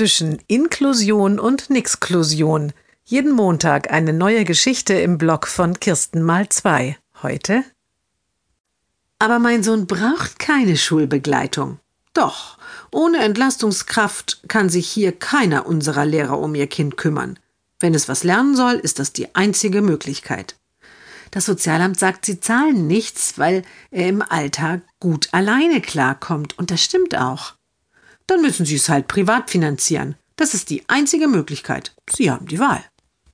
zwischen Inklusion und Nixklusion. Jeden Montag eine neue Geschichte im Blog von Kirsten mal zwei. Heute? Aber mein Sohn braucht keine Schulbegleitung. Doch, ohne Entlastungskraft kann sich hier keiner unserer Lehrer um ihr Kind kümmern. Wenn es was lernen soll, ist das die einzige Möglichkeit. Das Sozialamt sagt, sie zahlen nichts, weil er im Alltag gut alleine klarkommt. Und das stimmt auch. Dann müssen sie es halt privat finanzieren. Das ist die einzige Möglichkeit. Sie haben die Wahl.